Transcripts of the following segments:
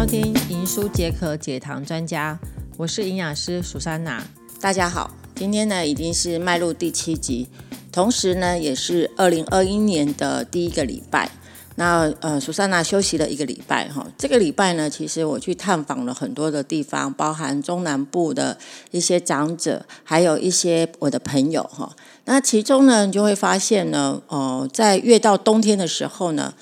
收听《银书解渴解糖专家》，我是营养师苏珊娜。大家好，今天呢已经是迈入第七集，同时呢也是二零二一年的第一个礼拜。那呃，苏珊娜休息了一个礼拜哈。这个礼拜呢，其实我去探访了很多的地方，包含中南部的一些长者，还有一些我的朋友哈。那其中呢，你就会发现呢，哦，在越到冬天的时候呢。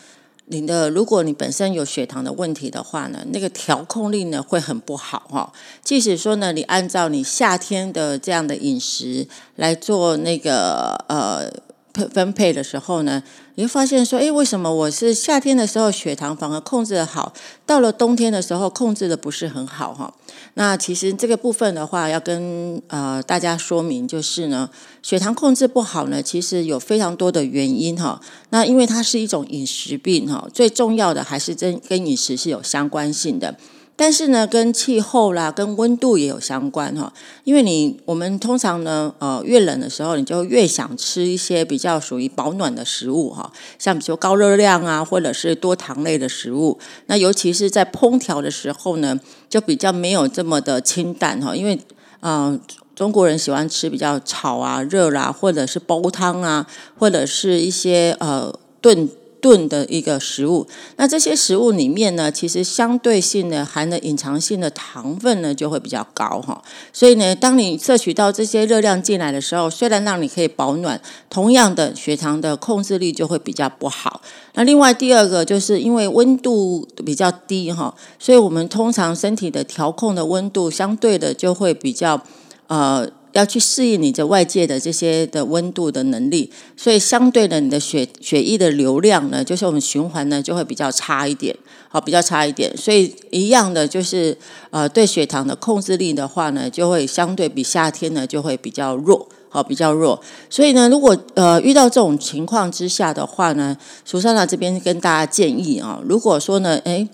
你的，如果你本身有血糖的问题的话呢，那个调控力呢会很不好哈。即使说呢，你按照你夏天的这样的饮食来做那个呃配。分配的时候呢，你会发现说，哎，为什么我是夏天的时候血糖反而控制的好，到了冬天的时候控制的不是很好哈？那其实这个部分的话，要跟呃大家说明，就是呢，血糖控制不好呢，其实有非常多的原因哈。那因为它是一种饮食病哈，最重要的还是跟跟饮食是有相关性的。但是呢，跟气候啦、跟温度也有相关哈。因为你我们通常呢，呃，越冷的时候，你就越想吃一些比较属于保暖的食物哈，像比如说高热量啊，或者是多糖类的食物。那尤其是在烹调的时候呢，就比较没有这么的清淡哈。因为嗯，中国人喜欢吃比较炒啊、热啦，或者是煲汤啊，或者是一些呃炖。炖的一个食物，那这些食物里面呢，其实相对性的含的隐藏性的糖分呢就会比较高哈，所以呢，当你摄取到这些热量进来的时候，虽然让你可以保暖，同样的血糖的控制力就会比较不好。那另外第二个就是因为温度比较低哈，所以我们通常身体的调控的温度相对的就会比较呃。要去适应你的外界的这些的温度的能力，所以相对的，你的血血液的流量呢，就是我们循环呢就会比较差一点，好，比较差一点。所以一样的就是呃，对血糖的控制力的话呢，就会相对比夏天呢就会比较弱，好，比较弱。所以呢，如果呃遇到这种情况之下的话呢，苏珊娜这边跟大家建议啊，如果说呢，哎。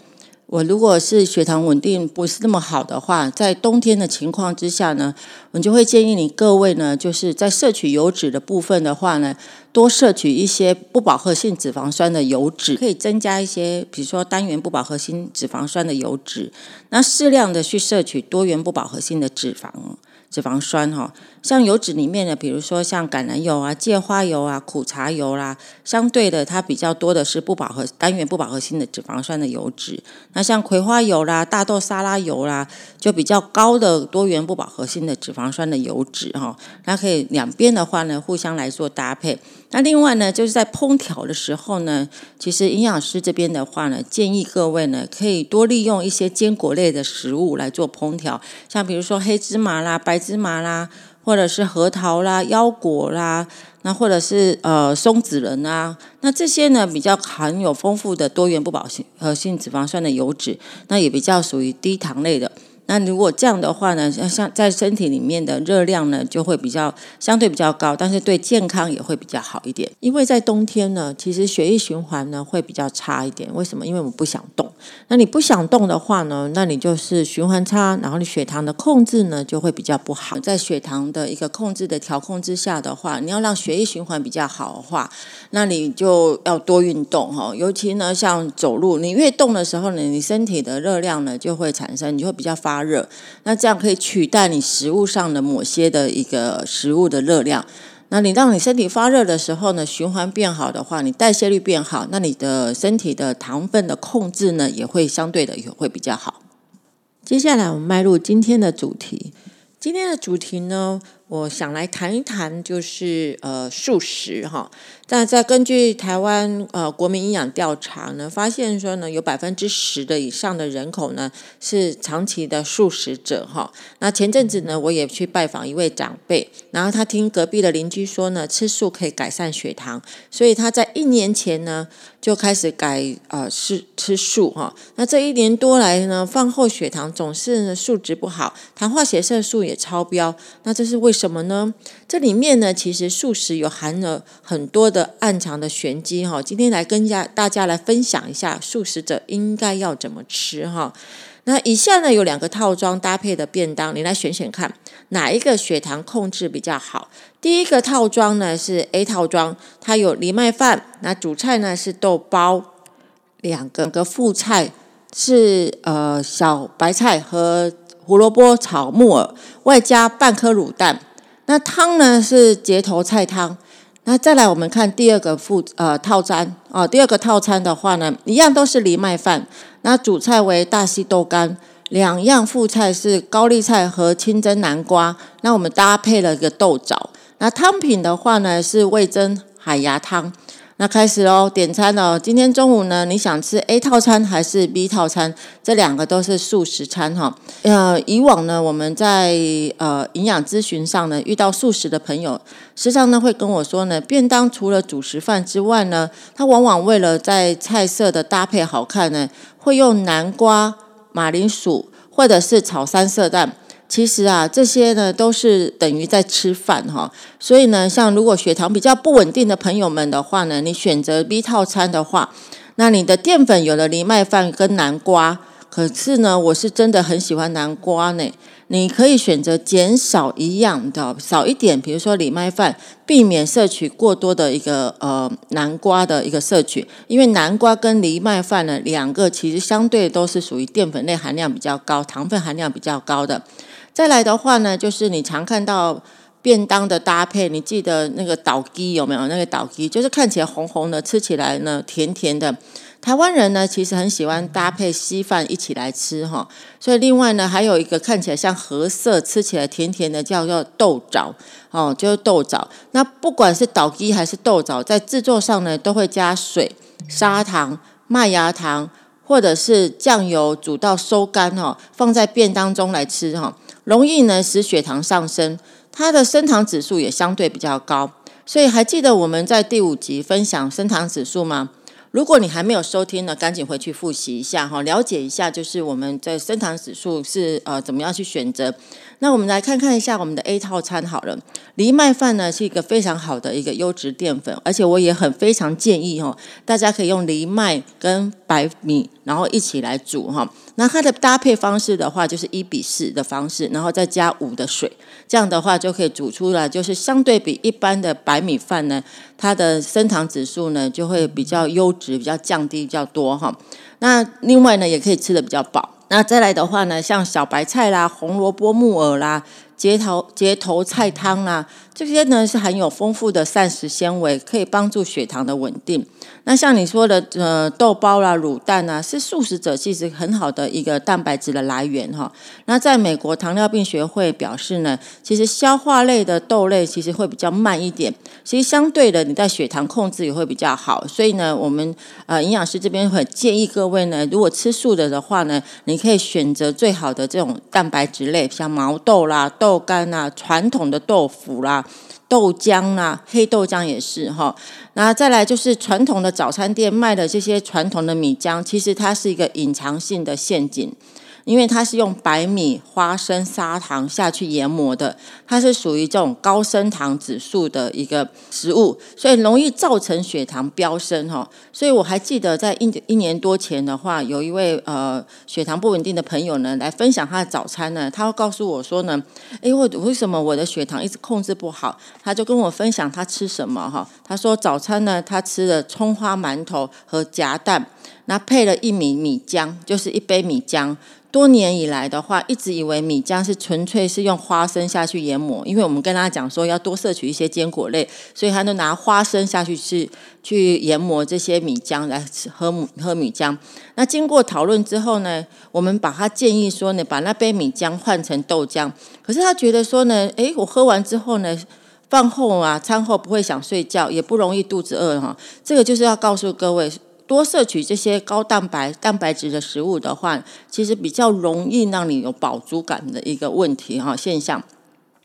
我如果是血糖稳定不是那么好的话，在冬天的情况之下呢，我就会建议你各位呢，就是在摄取油脂的部分的话呢，多摄取一些不饱和性脂肪酸的油脂，可以增加一些，比如说单元不饱和性脂肪酸的油脂，那适量的去摄取多元不饱和性的脂肪。脂肪酸哈，像油脂里面的，比如说像橄榄油啊、芥花油啊、苦茶油啦，相对的它比较多的是不饱和单元不饱和性的脂肪酸的油脂。那像葵花油啦、大豆沙拉油啦，就比较高的多元不饱和性的脂肪酸的油脂哈。那可以两边的话呢，互相来做搭配。那另外呢，就是在烹调的时候呢，其实营养师这边的话呢，建议各位呢，可以多利用一些坚果类的食物来做烹调，像比如说黑芝麻啦、白芝麻啦，或者是核桃啦、腰果啦，那或者是呃松子仁啊，那这些呢比较含有丰富的多元不饱和性脂肪酸的油脂，那也比较属于低糖类的。那如果这样的话呢，像像在身体里面的热量呢，就会比较相对比较高，但是对健康也会比较好一点。因为在冬天呢，其实血液循环呢会比较差一点。为什么？因为我们不想动。那你不想动的话呢，那你就是循环差，然后你血糖的控制呢就会比较不好。在血糖的一个控制的调控之下的话，你要让血液循环比较好的话，那你就要多运动哈。尤其呢，像走路，你越动的时候呢，你身体的热量呢就会产生，你就会比较发。发热，那这样可以取代你食物上的某些的一个食物的热量。那你让你身体发热的时候呢，循环变好的话，你代谢率变好，那你的身体的糖分的控制呢，也会相对的也会比较好。接下来我们迈入今天的主题，今天的主题呢。我想来谈一谈，就是呃素食哈。但在根据台湾呃国民营养调查呢，发现说呢，有百分之十的以上的人口呢是长期的素食者哈。那前阵子呢，我也去拜访一位长辈，然后他听隔壁的邻居说呢，吃素可以改善血糖，所以他在一年前呢就开始改呃吃吃素哈。那这一年多来呢，饭后血糖总是呢数值不好，糖化血色素也超标，那这是为什么呢？这里面呢，其实素食有含了很多的暗藏的玄机哈。今天来跟家大家来分享一下素食者应该要怎么吃哈。那以下呢有两个套装搭配的便当，你来选选看哪一个血糖控制比较好。第一个套装呢是 A 套装，它有藜麦饭，那主菜呢是豆包，两个个副菜是呃小白菜和胡萝卜炒木耳，外加半颗卤蛋。那汤呢是结头菜汤。那再来我们看第二个副呃套餐哦，第二个套餐的话呢，一样都是藜麦饭。那主菜为大西豆干，两样副菜是高丽菜和清蒸南瓜。那我们搭配了一个豆枣。那汤品的话呢是味增海牙汤。那开始喽，点餐喽！今天中午呢，你想吃 A 套餐还是 B 套餐？这两个都是素食餐哈。呃，以往呢，我们在呃营养咨询上呢，遇到素食的朋友，时常呢会跟我说呢，便当除了主食饭之外呢，他往往为了在菜色的搭配好看呢，会用南瓜、马铃薯或者是炒三色蛋。其实啊，这些呢都是等于在吃饭哈，所以呢，像如果血糖比较不稳定的朋友们的话呢，你选择 B 套餐的话，那你的淀粉有了藜麦饭跟南瓜，可是呢，我是真的很喜欢南瓜呢。你可以选择减少一样的，少一点，比如说藜麦饭，避免摄取过多的一个呃南瓜的一个摄取，因为南瓜跟藜麦饭呢，两个其实相对都是属于淀粉类含量比较高、糖分含量比较高的。再来的话呢，就是你常看到便当的搭配，你记得那个倒鸡有没有？那个倒鸡就是看起来红红的，吃起来呢甜甜的。台湾人呢其实很喜欢搭配稀饭一起来吃哈。所以另外呢，还有一个看起来像褐色，吃起来甜甜的，叫做豆枣哦，就是豆枣。那不管是倒鸡还是豆枣，在制作上呢，都会加水、砂糖、麦芽糖，或者是酱油煮到收干哈，放在便当中来吃哈。容易呢使血糖上升，它的升糖指数也相对比较高，所以还记得我们在第五集分享升糖指数吗？如果你还没有收听呢，赶紧回去复习一下哈，了解一下就是我们在升糖指数是呃怎么样去选择。那我们来看看一下我们的 A 套餐好了，藜麦饭呢是一个非常好的一个优质淀粉，而且我也很非常建议哈，大家可以用藜麦跟白米然后一起来煮哈。那它的搭配方式的话，就是一比四的方式，然后再加五的水，这样的话就可以煮出来，就是相对比一般的白米饭呢，它的升糖指数呢就会比较优质，比较降低比较多哈。那另外呢，也可以吃的比较饱。那再来的话呢，像小白菜啦、红萝卜、木耳啦、结头结头菜汤啊，这些呢是含有丰富的膳食纤维，可以帮助血糖的稳定。那像你说的，呃，豆包啦、卤蛋啊，是素食者其实很好的一个蛋白质的来源哈。那在美国糖尿病学会表示呢，其实消化类的豆类其实会比较慢一点，其实相对的，你在血糖控制也会比较好。所以呢，我们呃营养师这边会建议各位呢，如果吃素的的话呢，你可以选择最好的这种蛋白质类，像毛豆啦、豆豆干啊、传统的豆腐啦。豆浆啊，黑豆浆也是哈。那再来就是传统的早餐店卖的这些传统的米浆，其实它是一个隐藏性的陷阱。因为它是用白米、花生、砂糖下去研磨的，它是属于这种高升糖指数的一个食物，所以容易造成血糖飙升哈。所以我还记得在一一年多前的话，有一位呃血糖不稳定的朋友呢，来分享他的早餐呢，他会告诉我说呢，诶，我为什么我的血糖一直控制不好？他就跟我分享他吃什么哈。他说早餐呢，他吃了葱花馒头和夹蛋，那配了一米米浆，就是一杯米浆。多年以来的话，一直以为米浆是纯粹是用花生下去研磨，因为我们跟他讲说要多摄取一些坚果类，所以他就拿花生下去去去研磨这些米浆来喝喝米浆。那经过讨论之后呢，我们把他建议说呢，把那杯米浆换成豆浆。可是他觉得说呢，诶，我喝完之后呢，饭后啊，餐后不会想睡觉，也不容易肚子饿哈。这个就是要告诉各位。多摄取这些高蛋白、蛋白质的食物的话，其实比较容易让你有饱足感的一个问题哈现象。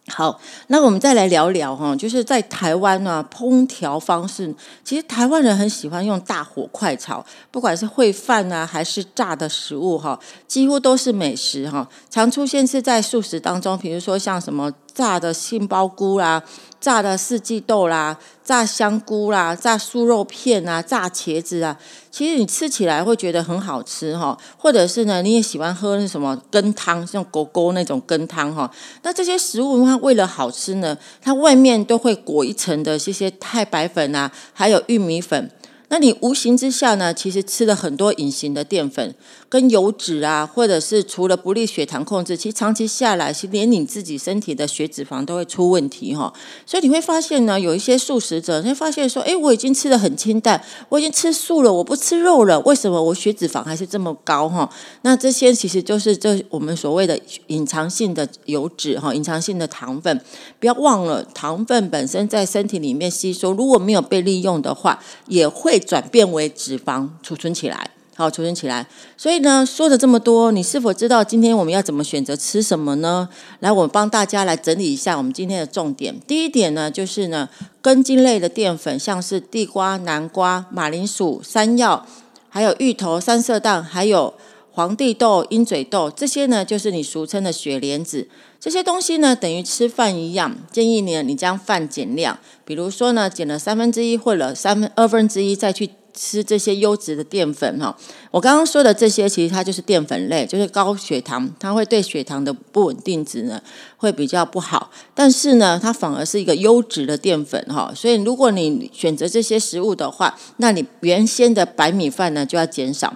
好，那我们再来聊聊哈，就是在台湾呢，烹调方式，其实台湾人很喜欢用大火快炒，不管是烩饭啊，还是炸的食物哈，几乎都是美食哈，常出现是在素食当中，比如说像什么炸的杏鲍菇啦。炸的四季豆啦，炸香菇啦，炸酥肉片啊，炸茄子啊，其实你吃起来会觉得很好吃哈。或者是呢，你也喜欢喝那什么羹汤，像狗狗那种羹汤哈。那这些食物它为了好吃呢，它外面都会裹一层的这些太白粉啊，还有玉米粉。那你无形之下呢，其实吃了很多隐形的淀粉跟油脂啊，或者是除了不利血糖控制，其实长期下来，其实连你自己身体的血脂肪都会出问题哈。所以你会发现呢，有一些素食者，你会发现说，哎，我已经吃的很清淡，我已经吃素了，我不吃肉了，为什么我血脂肪还是这么高哈？那这些其实就是这我们所谓的隐藏性的油脂哈，隐藏性的糖分。不要忘了，糖分本身在身体里面吸收，如果没有被利用的话，也会。转变为脂肪储存起来，好储存起来。所以呢，说了这么多，你是否知道今天我们要怎么选择吃什么呢？来，我帮大家来整理一下我们今天的重点。第一点呢，就是呢，根茎类的淀粉，像是地瓜、南瓜、马铃薯、山药，还有芋头、三色蛋，还有黄地豆、鹰嘴豆，这些呢，就是你俗称的雪莲子。这些东西呢，等于吃饭一样，建议你你将饭减量，比如说呢，减了三分之一或者三分二分之一再去吃这些优质的淀粉哈。我刚刚说的这些，其实它就是淀粉类，就是高血糖，它会对血糖的不稳定值呢会比较不好。但是呢，它反而是一个优质的淀粉哈。所以如果你选择这些食物的话，那你原先的白米饭呢就要减少。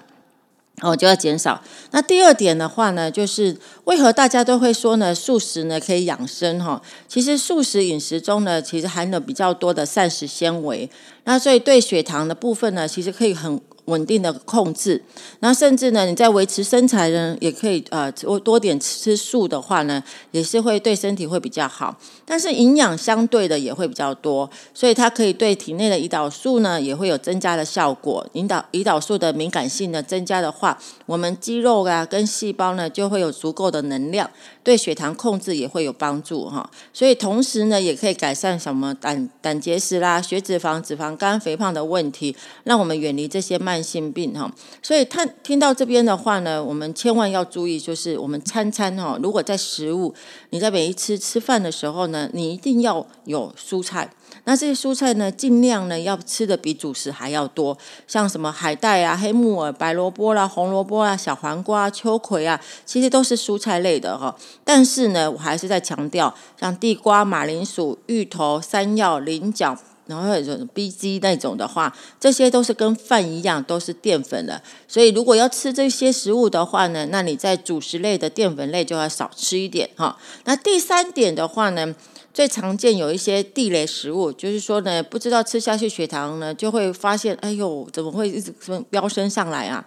哦，就要减少。那第二点的话呢，就是为何大家都会说呢，素食呢可以养生哈？其实素食饮食中呢，其实含有比较多的膳食纤维，那所以对血糖的部分呢，其实可以很。稳定的控制，那甚至呢，你在维持身材呢，也可以呃多多点吃素的话呢，也是会对身体会比较好。但是营养相对的也会比较多，所以它可以对体内的胰岛素呢也会有增加的效果。引导胰岛素的敏感性呢增加的话，我们肌肉啊跟细胞呢就会有足够的能量，对血糖控制也会有帮助哈。所以同时呢，也可以改善什么胆胆结石啦、血脂肪、脂肪肝、肥胖的问题，让我们远离这些慢。慢性病哈，所以他听到这边的话呢，我们千万要注意，就是我们餐餐哈，如果在食物，你在每一次吃饭的时候呢，你一定要有蔬菜。那这些蔬菜呢，尽量呢要吃的比主食还要多，像什么海带啊、黑木耳、白萝卜啦、红萝卜啊、小黄瓜、秋葵啊，其实都是蔬菜类的哈。但是呢，我还是在强调，像地瓜、马铃薯、芋头、山药、菱角。然后有种 B G 那种的话，这些都是跟饭一样，都是淀粉的。所以如果要吃这些食物的话呢，那你在主食类的淀粉类就要少吃一点哈。那第三点的话呢，最常见有一些地雷食物，就是说呢，不知道吃下去血糖呢，就会发现，哎呦，怎么会一直飙升上来啊？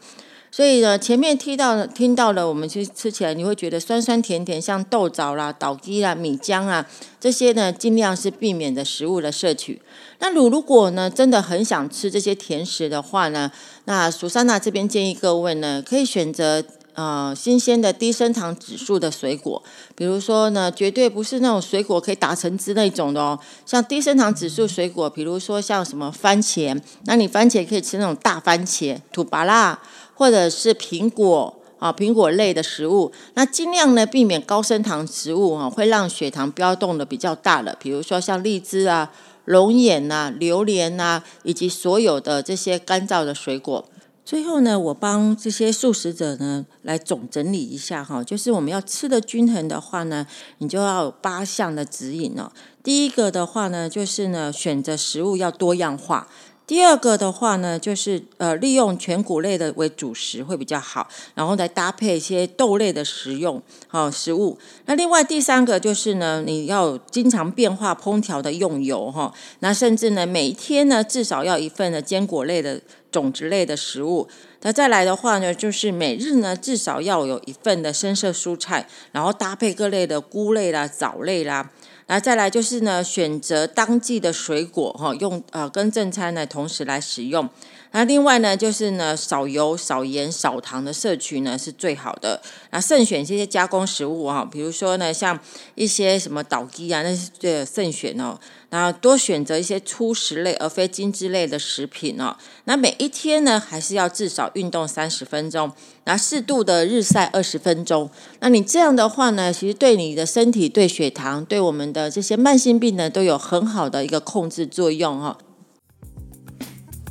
所以呢，前面听到听到了，我们其实吃起来你会觉得酸酸甜甜，像豆枣啦、捣鸡啦、米浆啊这些呢，尽量是避免的食物的摄取。那如如果呢，真的很想吃这些甜食的话呢，那苏珊娜这边建议各位呢，可以选择呃新鲜的低升糖指数的水果，比如说呢，绝对不是那种水果可以打成汁那种的哦，像低升糖指数水果，比如说像什么番茄，那你番茄可以吃那种大番茄、土巴辣，或者是苹果啊，苹果类的食物，那尽量呢避免高升糖食物啊，会让血糖飙动的比较大的，比如说像荔枝啊。龙眼呐、榴莲呐，以及所有的这些干燥的水果。最后呢，我帮这些素食者呢来总整理一下哈，就是我们要吃的均衡的话呢，你就要有八项的指引哦。第一个的话呢，就是呢选择食物要多样化。第二个的话呢，就是呃利用全谷类的为主食会比较好，然后再搭配一些豆类的食用好食物。那另外第三个就是呢，你要经常变化烹调的用油哈，那甚至呢每一天呢至少要一份的坚果类的种子类的食物。那再来的话呢，就是每日呢至少要有一份的深色蔬菜，然后搭配各类的菇类啦、藻类啦。那再来就是呢，选择当季的水果哈，用呃跟正餐呢同时来使用。那另外呢，就是呢少油、少盐、少糖的摄取呢是最好的。那慎选这些加工食物哈，比如说呢像一些什么倒鸡啊，那是最慎选哦。然后多选择一些粗食类而非精致类的食品哦。那每一天呢，还是要至少运动三十分钟，然后适度的日晒二十分钟。那你这样的话呢，其实对你的身体、对血糖、对我们的这些慢性病呢，都有很好的一个控制作用哈。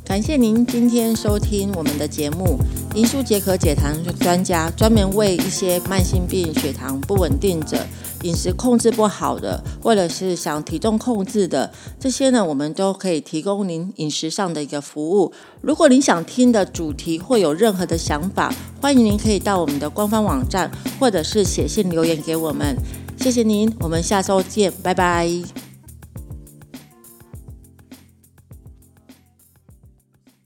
感谢您今天收听我们的节目《银舒解渴解糖专家》，专门为一些慢性病、血糖不稳定者、饮食控制不好的，或者是想体重控制的这些呢，我们都可以提供您饮食上的一个服务。如果您想听的主题或有任何的想法，欢迎您可以到我们的官方网站，或者是写信留言给我们。谢谢您，我们下周见，拜拜。